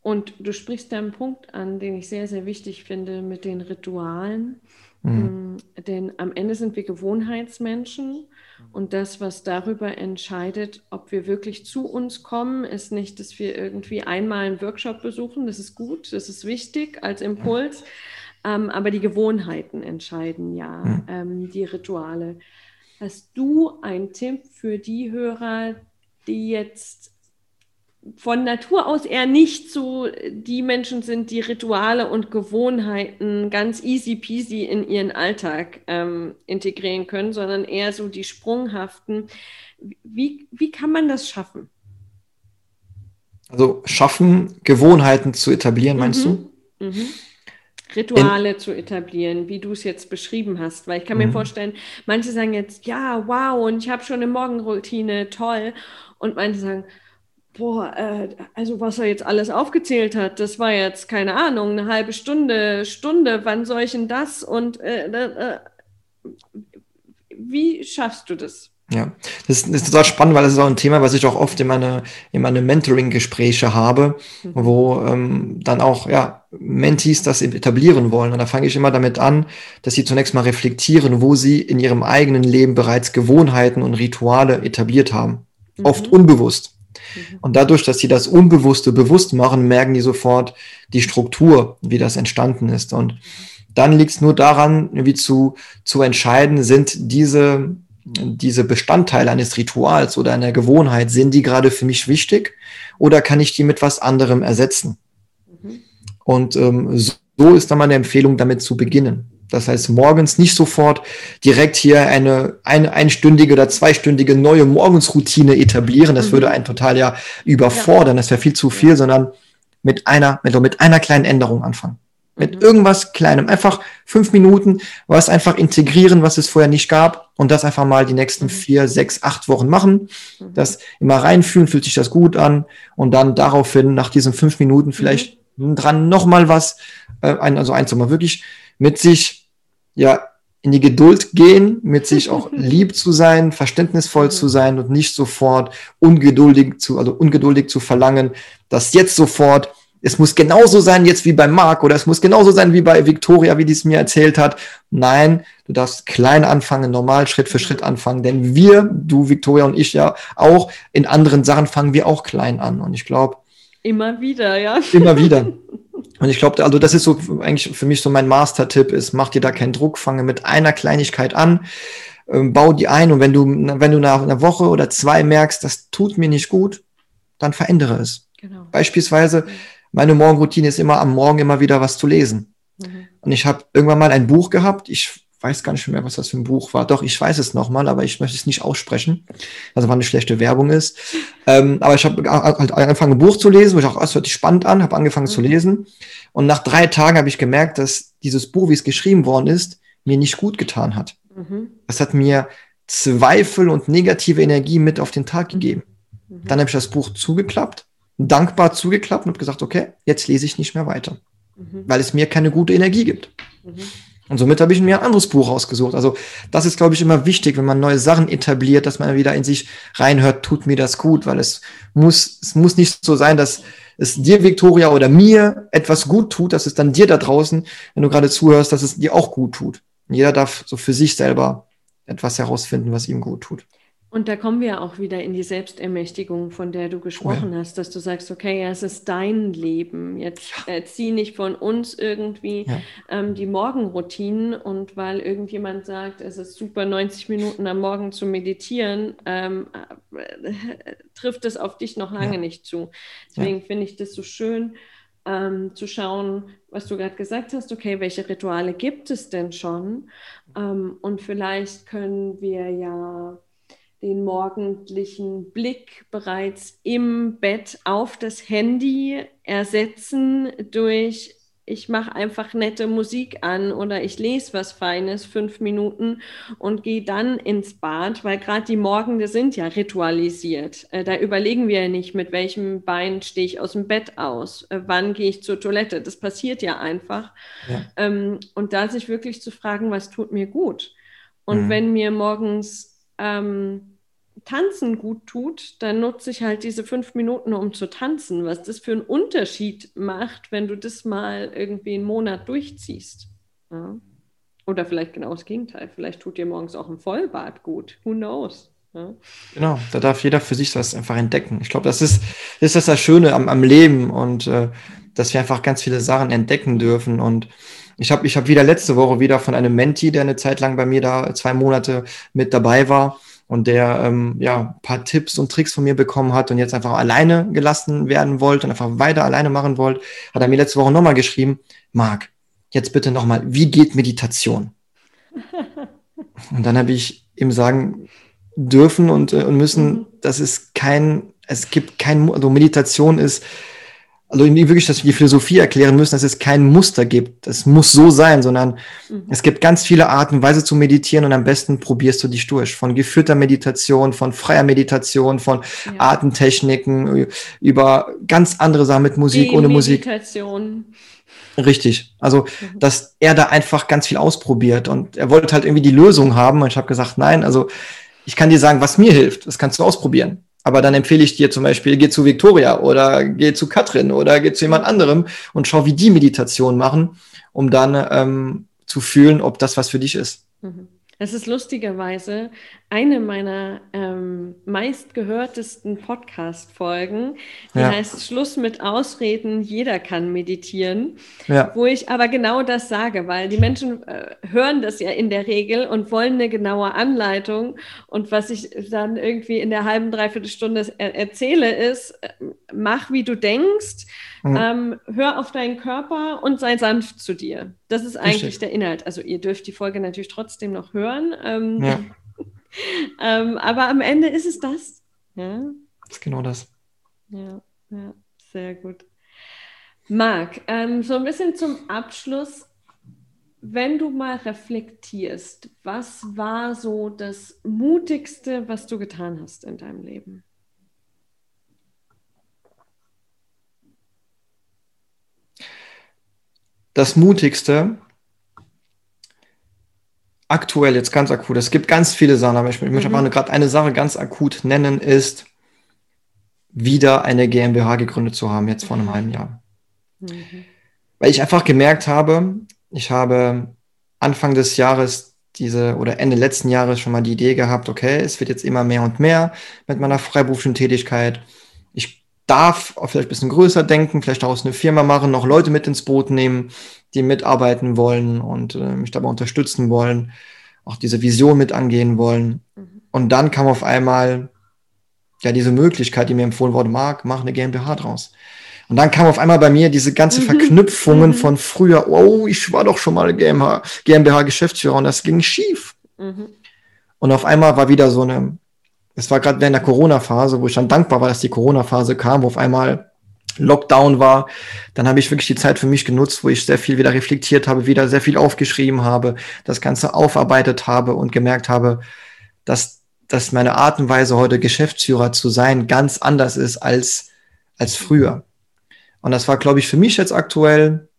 Speaker 1: Und du sprichst da einen Punkt an, den ich sehr, sehr wichtig finde mit den Ritualen. Mhm. Mm, denn am Ende sind wir Gewohnheitsmenschen und das, was darüber entscheidet, ob wir wirklich zu uns kommen, ist nicht, dass wir irgendwie einmal einen Workshop besuchen. Das ist gut, das ist wichtig als Impuls. Ähm, aber die Gewohnheiten entscheiden ja, mhm. ähm, die Rituale. Hast du einen Tipp für die Hörer, die jetzt von Natur aus eher nicht so die Menschen sind, die Rituale und Gewohnheiten ganz easy peasy in ihren Alltag ähm, integrieren können, sondern eher so die sprunghaften. Wie, wie kann man das schaffen?
Speaker 2: Also schaffen, Gewohnheiten zu etablieren, meinst mhm. du? Mhm.
Speaker 1: Rituale in zu etablieren, wie du es jetzt beschrieben hast. Weil ich kann mir mhm. vorstellen, manche sagen jetzt, ja, wow, und ich habe schon eine Morgenroutine, toll. Und manche sagen, boah, äh, also was er jetzt alles aufgezählt hat, das war jetzt keine Ahnung, eine halbe Stunde, Stunde, wann soll ich denn das und äh, äh, wie schaffst du das?
Speaker 2: Ja, das, das, ist total spannend, weil das ist auch ein Thema, was ich auch oft in meine, in meine Mentoring-Gespräche habe, mhm. wo ähm, dann auch ja, Mentees das etablieren wollen. Und da fange ich immer damit an, dass sie zunächst mal reflektieren, wo sie in ihrem eigenen Leben bereits Gewohnheiten und Rituale etabliert haben. Mhm. Oft unbewusst. Mhm. Und dadurch, dass sie das Unbewusste bewusst machen, merken die sofort die Struktur, wie das entstanden ist. Und dann liegt es nur daran, wie zu, zu entscheiden, sind diese, diese Bestandteile eines Rituals oder einer Gewohnheit, sind die gerade für mich wichtig oder kann ich die mit was anderem ersetzen? Mhm. Und ähm, so ist dann meine Empfehlung, damit zu beginnen. Das heißt, morgens nicht sofort direkt hier eine, eine einstündige oder zweistündige neue Morgensroutine etablieren. Das mhm. würde einen total ja überfordern. Ja. Das wäre viel zu viel, sondern mit einer, mit, mit einer kleinen Änderung anfangen. Mit mhm. irgendwas Kleinem. Einfach fünf Minuten, was einfach integrieren, was es vorher nicht gab und das einfach mal die nächsten mhm. vier, sechs, acht Wochen machen. Mhm. Das immer reinfühlen, fühlt sich das gut an und dann daraufhin nach diesen fünf Minuten vielleicht dran nochmal was, äh, ein, also eins mal wirklich mit sich ja in die Geduld gehen, mit sich auch lieb zu sein, verständnisvoll mhm. zu sein und nicht sofort ungeduldig zu, also ungeduldig zu verlangen, dass jetzt sofort, es muss genauso sein jetzt wie bei Marc oder es muss genauso sein wie bei Victoria, wie die es mir erzählt hat. Nein, du darfst klein anfangen, normal Schritt für Schritt anfangen, denn wir, du, Victoria und ich ja auch, in anderen Sachen fangen wir auch klein an und ich glaube,
Speaker 1: Immer wieder, ja.
Speaker 2: Immer wieder. Und ich glaube, also das ist so eigentlich für mich so mein Master-Tipp ist, mach dir da keinen Druck, fange mit einer Kleinigkeit an. ähm, bau die ein und wenn du, wenn du nach einer Woche oder zwei merkst, das tut mir nicht gut, dann verändere es. Genau. Beispielsweise, meine Morgenroutine ist immer am Morgen immer wieder was zu lesen. Mhm. Und ich habe irgendwann mal ein Buch gehabt, ich weiß gar nicht mehr, was das für ein Buch war. Doch, ich weiß es nochmal, aber ich möchte es nicht aussprechen, also weil eine schlechte Werbung ist. Ähm, aber ich habe halt angefangen, ein Buch zu lesen, wo ich auch, es hört sich spannend an, habe angefangen mhm. zu lesen. Und nach drei Tagen habe ich gemerkt, dass dieses Buch, wie es geschrieben worden ist, mir nicht gut getan hat. Mhm. Das hat mir Zweifel und negative Energie mit auf den Tag mhm. gegeben. Mhm. Dann habe ich das Buch zugeklappt, dankbar zugeklappt und habe gesagt, okay, jetzt lese ich nicht mehr weiter, mhm. weil es mir keine gute Energie gibt. Und somit habe ich mir ein anderes Buch ausgesucht. Also das ist, glaube ich, immer wichtig, wenn man neue Sachen etabliert, dass man wieder in sich reinhört, tut mir das gut, weil es muss, es muss nicht so sein, dass es dir, Victoria, oder mir etwas gut tut, dass es dann dir da draußen, wenn du gerade zuhörst, dass es dir auch gut tut. Jeder darf so für sich selber etwas herausfinden, was ihm gut tut.
Speaker 1: Und da kommen wir auch wieder in die Selbstermächtigung, von der du gesprochen ja. hast, dass du sagst, okay, ja, es ist dein Leben. Jetzt äh, zieh nicht von uns irgendwie ja. ähm, die Morgenroutinen und weil irgendjemand sagt, es ist super, 90 Minuten am Morgen zu meditieren, ähm, äh, trifft es auf dich noch lange ja. nicht zu. Deswegen finde ich das so schön, ähm, zu schauen, was du gerade gesagt hast, okay, welche Rituale gibt es denn schon? Ähm, und vielleicht können wir ja den morgendlichen Blick bereits im Bett auf das Handy ersetzen durch ich mache einfach nette Musik an oder ich lese was Feines, fünf Minuten und gehe dann ins Bad, weil gerade die Morgende sind ja ritualisiert. Äh, da überlegen wir ja nicht, mit welchem Bein stehe ich aus dem Bett aus, äh, wann gehe ich zur Toilette. Das passiert ja einfach. Ja. Ähm, und da sich wirklich zu fragen, was tut mir gut? Und mhm. wenn mir morgens ähm, Tanzen gut tut, dann nutze ich halt diese fünf Minuten, um zu tanzen. Was das für einen Unterschied macht, wenn du das mal irgendwie einen Monat durchziehst. Ja. Oder vielleicht genau das Gegenteil. Vielleicht tut dir morgens auch ein Vollbad gut. Who knows? Ja.
Speaker 2: Genau, da darf jeder für sich das einfach entdecken. Ich glaube, das ist, ist das, das Schöne am, am Leben und äh, dass wir einfach ganz viele Sachen entdecken dürfen. Und ich habe ich hab wieder letzte Woche wieder von einem Menti, der eine Zeit lang bei mir da zwei Monate mit dabei war, und der ähm, ja ein paar Tipps und Tricks von mir bekommen hat und jetzt einfach alleine gelassen werden wollte und einfach weiter alleine machen wollte, hat er mir letzte Woche nochmal geschrieben, Marc, jetzt bitte nochmal, wie geht Meditation? und dann habe ich ihm sagen dürfen und, äh, und müssen, mhm. das ist kein, es gibt kein, also Meditation ist also wirklich, dass wir die Philosophie erklären müssen, dass es kein Muster gibt. Es muss so sein, sondern mhm. es gibt ganz viele Arten und Weise zu meditieren und am besten probierst du dich durch. Von geführter Meditation, von freier Meditation, von ja. Atemtechniken, über ganz andere Sachen mit Musik, ohne Musik. Meditation. Richtig. Also, mhm. dass er da einfach ganz viel ausprobiert und er wollte halt irgendwie die Lösung haben und ich habe gesagt, nein, also ich kann dir sagen, was mir hilft. Das kannst du ausprobieren. Aber dann empfehle ich dir zum Beispiel, geh zu Victoria oder geh zu Katrin oder geh zu jemand anderem und schau, wie die Meditation machen, um dann ähm, zu fühlen, ob das was für dich ist.
Speaker 1: Mhm. Es ist lustigerweise eine meiner ähm, meistgehörtesten Podcast-Folgen. Die ja. heißt Schluss mit Ausreden, jeder kann meditieren. Ja. Wo ich aber genau das sage, weil die Menschen äh, hören das ja in der Regel und wollen eine genaue Anleitung. Und was ich dann irgendwie in der halben, dreiviertel Stunde er erzähle, ist, äh, mach wie du denkst Mhm. Ähm, hör auf deinen Körper und sei sanft zu dir. Das ist eigentlich Richtig. der Inhalt. Also ihr dürft die Folge natürlich trotzdem noch hören. Ähm, ja. ähm, aber am Ende ist es das.
Speaker 2: Ja? Das ist genau das.
Speaker 1: Ja, ja sehr gut. Marc, ähm, so ein bisschen zum Abschluss. Wenn du mal reflektierst, was war so das Mutigste, was du getan hast in deinem Leben?
Speaker 2: das Mutigste, aktuell jetzt ganz akut, es gibt ganz viele Sachen, aber ich, möchte mhm. aber gerade eine Sache ganz akut nennen, ist wieder eine GmbH gegründet zu haben, jetzt vor einem halben Jahr. Mhm. Weil ich einfach gemerkt habe, ich habe Anfang des Jahres diese oder Ende letzten Jahres schon mal die Idee gehabt, okay, es wird jetzt immer mehr und mehr mit meiner freiberuflichen Tätigkeit. Darf vielleicht ein bisschen größer denken, vielleicht daraus eine Firma machen, noch Leute mit ins Boot nehmen, die mitarbeiten wollen und äh, mich dabei unterstützen wollen. auch diese Vision mit angehen wollen. Mhm. Und dann kam auf einmal ja diese Möglichkeit, die mir empfohlen wurde, Marc, mach eine GmbH draus. Und dann kam auf einmal bei mir diese ganze mhm. Verknüpfungen mhm. von früher, oh, ich war doch schon mal GmbH, GmbH Geschäftsführer und das ging schief. Mhm. Und auf einmal war wieder so eine, es war gerade während der Corona-Phase, wo ich dann dankbar war, dass die Corona-Phase kam, wo auf einmal Lockdown war, dann habe ich wirklich die Zeit für mich genutzt, wo ich sehr viel wieder reflektiert habe, wieder sehr viel aufgeschrieben habe, das Ganze aufarbeitet habe und gemerkt habe, dass, dass meine Art und Weise heute Geschäftsführer zu sein ganz anders ist als, als früher. Und das war, glaube ich, für mich jetzt aktuell,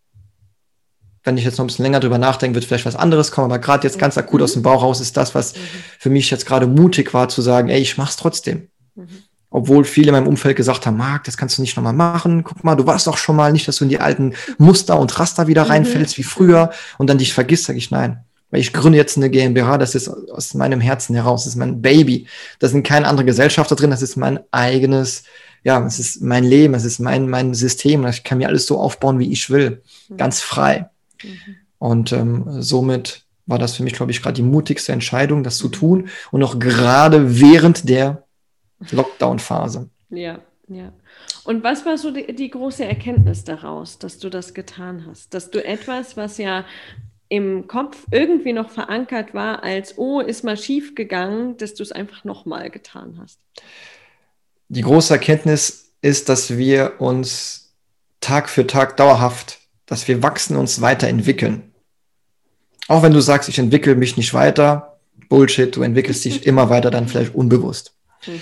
Speaker 2: wenn ich jetzt noch ein bisschen länger drüber nachdenke, wird vielleicht was anderes kommen, aber gerade jetzt ganz akut aus dem Bauch raus ist das, was mhm. für mich jetzt gerade mutig war, zu sagen, ey, ich mach's trotzdem. Mhm. Obwohl viele in meinem Umfeld gesagt haben, Marc, das kannst du nicht nochmal machen. Guck mal, du warst doch schon mal nicht, dass du in die alten Muster und Raster wieder mhm. reinfällst wie früher und dann dich vergisst, sage ich nein. Weil ich gründe jetzt eine GmbH, das ist aus meinem Herzen heraus, das ist mein Baby. Da sind keine andere Gesellschafter drin, das ist mein eigenes, ja, es ist mein Leben, es ist mein, mein System. Ich kann mir alles so aufbauen, wie ich will. Mhm. Ganz frei. Mhm. Und ähm, somit war das für mich, glaube ich, gerade die mutigste Entscheidung, das zu tun. Und auch gerade während der Lockdown-Phase.
Speaker 1: Ja, ja. Und was war so die, die, große Erkenntnis daraus, dass du das getan hast? Dass du etwas, was ja im Kopf irgendwie noch verankert war, als, oh, ist mal schief gegangen, dass du es einfach nochmal getan hast?
Speaker 2: Die große Erkenntnis ist, dass wir uns Tag für Tag dauerhaft, dass wir wachsen, uns weiterentwickeln. Auch wenn du sagst, ich entwickle mich nicht weiter, Bullshit, du entwickelst dich immer weiter, dann vielleicht unbewusst. Mhm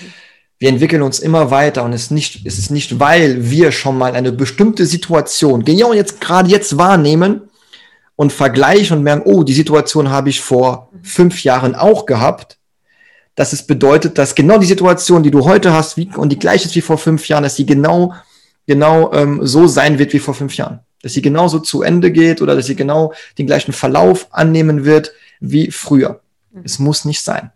Speaker 2: wir entwickeln uns immer weiter und es ist nicht, es ist nicht, weil wir schon mal eine bestimmte Situation genau jetzt gerade jetzt wahrnehmen und vergleichen und merken, oh, die Situation habe ich vor fünf Jahren auch gehabt, dass es bedeutet, dass genau die Situation, die du heute hast, wie, und die gleiche ist wie vor fünf Jahren, dass sie genau, genau ähm, so sein wird wie vor fünf Jahren. Dass sie genauso zu Ende geht oder dass sie genau den gleichen Verlauf annehmen wird wie früher. Mhm. Es muss nicht sein.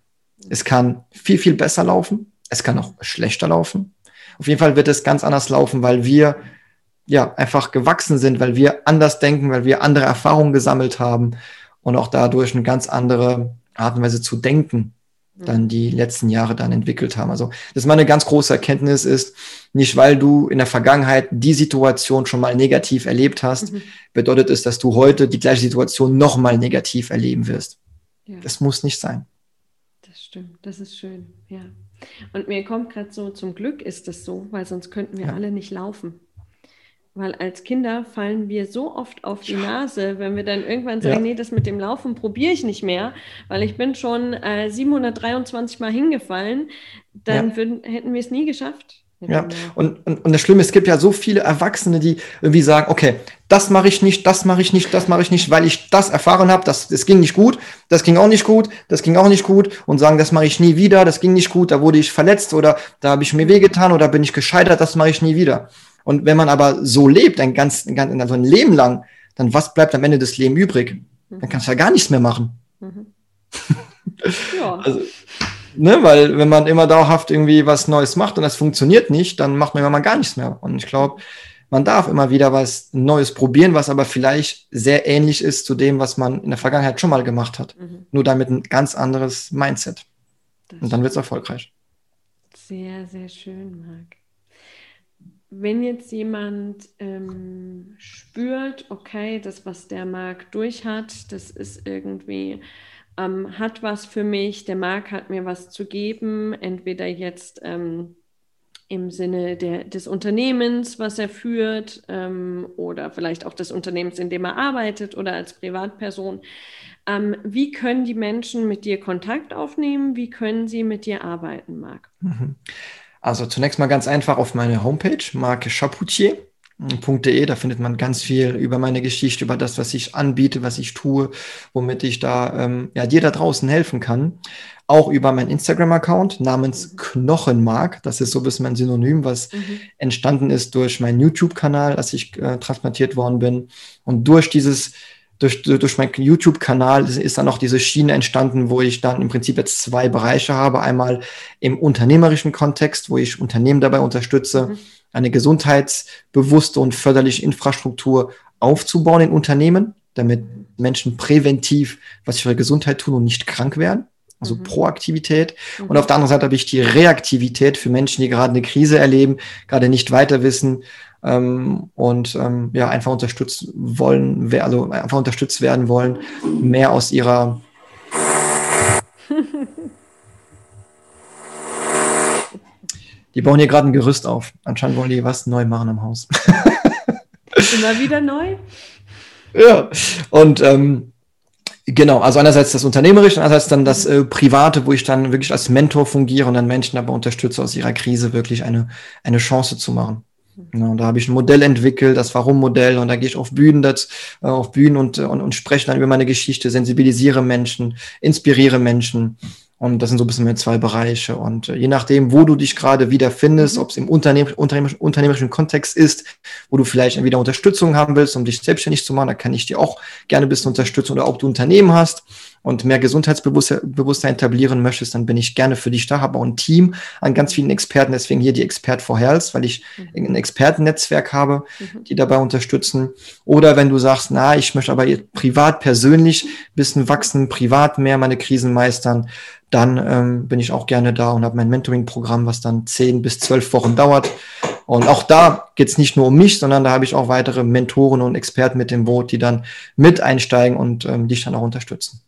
Speaker 2: Es kann viel, viel besser laufen es kann auch schlechter laufen. Auf jeden Fall wird es ganz anders laufen, weil wir ja einfach gewachsen sind, weil wir anders denken, weil wir andere Erfahrungen gesammelt haben und auch dadurch eine ganz andere Art und Weise zu denken dann die letzten Jahre dann entwickelt haben. Also das ist meine ganz große Erkenntnis ist, nicht weil du in der Vergangenheit die Situation schon mal negativ erlebt hast, mhm. bedeutet es, dass du heute die gleiche Situation nochmal negativ erleben wirst. Ja. Das muss nicht sein.
Speaker 1: Das stimmt, das ist schön, ja. Und mir kommt gerade so, zum Glück ist das so, weil sonst könnten wir ja. alle nicht laufen. Weil als Kinder fallen wir so oft auf die ja. Nase, wenn wir dann irgendwann sagen, ja. nee, das mit dem Laufen probiere ich nicht mehr, weil ich bin schon äh, 723 Mal hingefallen, dann würden, hätten wir es nie geschafft.
Speaker 2: Ja, und, und, und das Schlimme, es gibt ja so viele Erwachsene, die irgendwie sagen, okay, das mache ich nicht, das mache ich nicht, das mache ich nicht, weil ich das erfahren habe, das, das ging nicht gut, das ging auch nicht gut, das ging auch nicht gut und sagen, das mache ich nie wieder, das ging nicht gut, da wurde ich verletzt oder da habe ich mir wehgetan oder bin ich gescheitert, das mache ich nie wieder. Und wenn man aber so lebt, ein ganz, ein, ganz, also ein Leben lang, dann was bleibt am Ende des Lebens übrig? Dann kannst du ja gar nichts mehr machen. Mhm. ja. Also, ne, weil wenn man immer dauerhaft irgendwie was Neues macht und das funktioniert nicht, dann macht man immer mal gar nichts mehr. Und ich glaube, man darf immer wieder was Neues probieren, was aber vielleicht sehr ähnlich ist zu dem, was man in der Vergangenheit schon mal gemacht hat. Mhm. Nur damit ein ganz anderes Mindset. Das und dann wird es erfolgreich.
Speaker 1: Sehr, sehr schön, Marc. Wenn jetzt jemand ähm, spürt, okay, das, was der Marc durch hat, das ist irgendwie ähm, hat was für mich, der Marc hat mir was zu geben, entweder jetzt ähm, im Sinne der, des Unternehmens, was er führt, ähm, oder vielleicht auch des Unternehmens, in dem er arbeitet oder als Privatperson. Ähm, wie können die Menschen mit dir Kontakt aufnehmen? Wie können sie mit dir arbeiten, Marc? Mhm.
Speaker 2: Also zunächst mal ganz einfach auf meine Homepage, Marc Chapoutier .de, da findet man ganz viel über meine Geschichte, über das, was ich anbiete, was ich tue, womit ich da ähm, ja, dir da draußen helfen kann. Auch über meinen Instagram-Account namens Knochenmark. Das ist so ein bisschen mein Synonym, was mhm. entstanden ist durch meinen YouTube-Kanal, als ich äh, transplantiert worden bin. Und durch dieses durch, durch meinen YouTube-Kanal ist dann auch diese Schiene entstanden, wo ich dann im Prinzip jetzt zwei Bereiche habe. Einmal im unternehmerischen Kontext, wo ich Unternehmen dabei unterstütze, mhm eine gesundheitsbewusste und förderliche Infrastruktur aufzubauen in Unternehmen, damit Menschen präventiv was für ihre Gesundheit tun und nicht krank werden. Also mhm. Proaktivität. Mhm. Und auf der anderen Seite habe ich die Reaktivität für Menschen, die gerade eine Krise erleben, gerade nicht weiter wissen ähm, und ähm, ja einfach unterstützt wollen, also einfach unterstützt werden wollen, mehr aus ihrer Die bauen hier gerade ein Gerüst auf. Anscheinend wollen die was neu machen im Haus.
Speaker 1: Immer wieder neu?
Speaker 2: Ja, und ähm, genau, also einerseits das Unternehmerische, andererseits dann das äh, Private, wo ich dann wirklich als Mentor fungiere und dann Menschen dabei unterstütze, aus ihrer Krise wirklich eine, eine Chance zu machen. Ja, und da habe ich ein Modell entwickelt, das Warum-Modell, und da gehe ich auf Bühnen, das, äh, auf Bühnen und, und, und spreche dann über meine Geschichte, sensibilisiere Menschen, inspiriere Menschen und das sind so ein bisschen mehr zwei Bereiche. Und äh, je nachdem, wo du dich gerade wiederfindest, ob es im Unternehmen, unternehmerischen, unternehmerischen Kontext ist, wo du vielleicht wieder Unterstützung haben willst, um dich selbstständig zu machen, da kann ich dir auch gerne ein bisschen unterstützen. Oder ob du Unternehmen hast und mehr Gesundheitsbewusstsein etablieren möchtest, dann bin ich gerne für dich da, habe auch ein Team an ganz vielen Experten, deswegen hier die Expert for Health, weil ich mhm. ein Expertennetzwerk habe, mhm. die dabei unterstützen. Oder wenn du sagst, na, ich möchte aber privat, persönlich bisschen wachsen, privat mehr meine Krisen meistern, dann ähm, bin ich auch gerne da und habe mein Mentoring-Programm, was dann zehn bis zwölf Wochen dauert. Und auch da geht es nicht nur um mich, sondern da habe ich auch weitere Mentoren und Experten mit dem Boot, die dann mit einsteigen und ähm, dich dann auch unterstützen.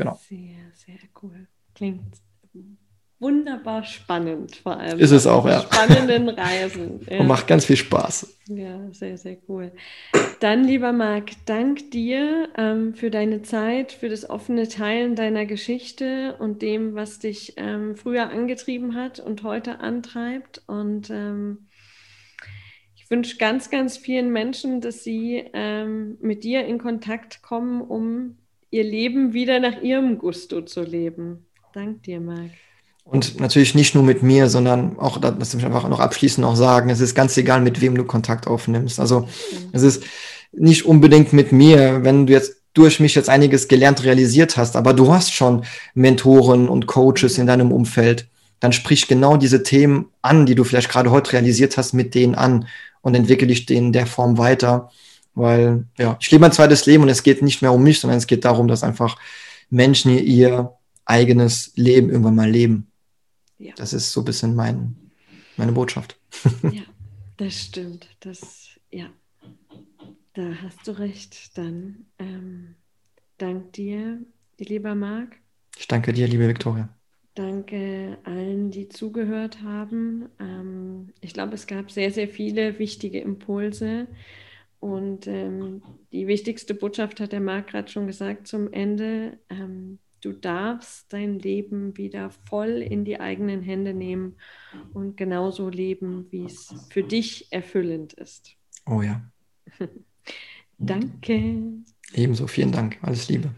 Speaker 2: Genau.
Speaker 1: Sehr, sehr cool. Klingt wunderbar spannend, vor allem.
Speaker 2: Ist es auch, ja.
Speaker 1: Spannenden Reisen.
Speaker 2: Ja. Und macht ganz viel Spaß.
Speaker 1: Ja, sehr, sehr cool. Dann, lieber Marc, dank dir ähm, für deine Zeit, für das offene Teilen deiner Geschichte und dem, was dich ähm, früher angetrieben hat und heute antreibt. Und ähm, ich wünsche ganz, ganz vielen Menschen, dass sie ähm, mit dir in Kontakt kommen, um ihr Leben wieder nach ihrem Gusto zu leben. Dank dir, Marc.
Speaker 2: Und natürlich nicht nur mit mir, sondern auch, das muss ich einfach noch abschließend noch sagen, es ist ganz egal, mit wem du Kontakt aufnimmst. Also es ist nicht unbedingt mit mir, wenn du jetzt durch mich jetzt einiges gelernt realisiert hast, aber du hast schon Mentoren und Coaches in deinem Umfeld, dann sprich genau diese Themen an, die du vielleicht gerade heute realisiert hast, mit denen an und entwickle dich denen in der Form weiter. Weil, ja, ich lebe mein zweites Leben und es geht nicht mehr um mich, sondern es geht darum, dass einfach Menschen ihr eigenes Leben irgendwann mal leben. Ja. Das ist so ein bisschen mein, meine Botschaft.
Speaker 1: Ja, das stimmt. Das, ja, da hast du recht. Dann ähm, dank dir, lieber Marc.
Speaker 2: Ich danke dir, liebe Viktoria.
Speaker 1: Danke allen, die zugehört haben. Ähm, ich glaube, es gab sehr, sehr viele wichtige Impulse. Und ähm, die wichtigste Botschaft hat der Marc gerade schon gesagt zum Ende. Ähm, Du darfst dein Leben wieder voll in die eigenen Hände nehmen und genauso leben, wie es für dich erfüllend ist.
Speaker 2: Oh ja.
Speaker 1: Danke.
Speaker 2: Ebenso, vielen Dank. Alles Liebe.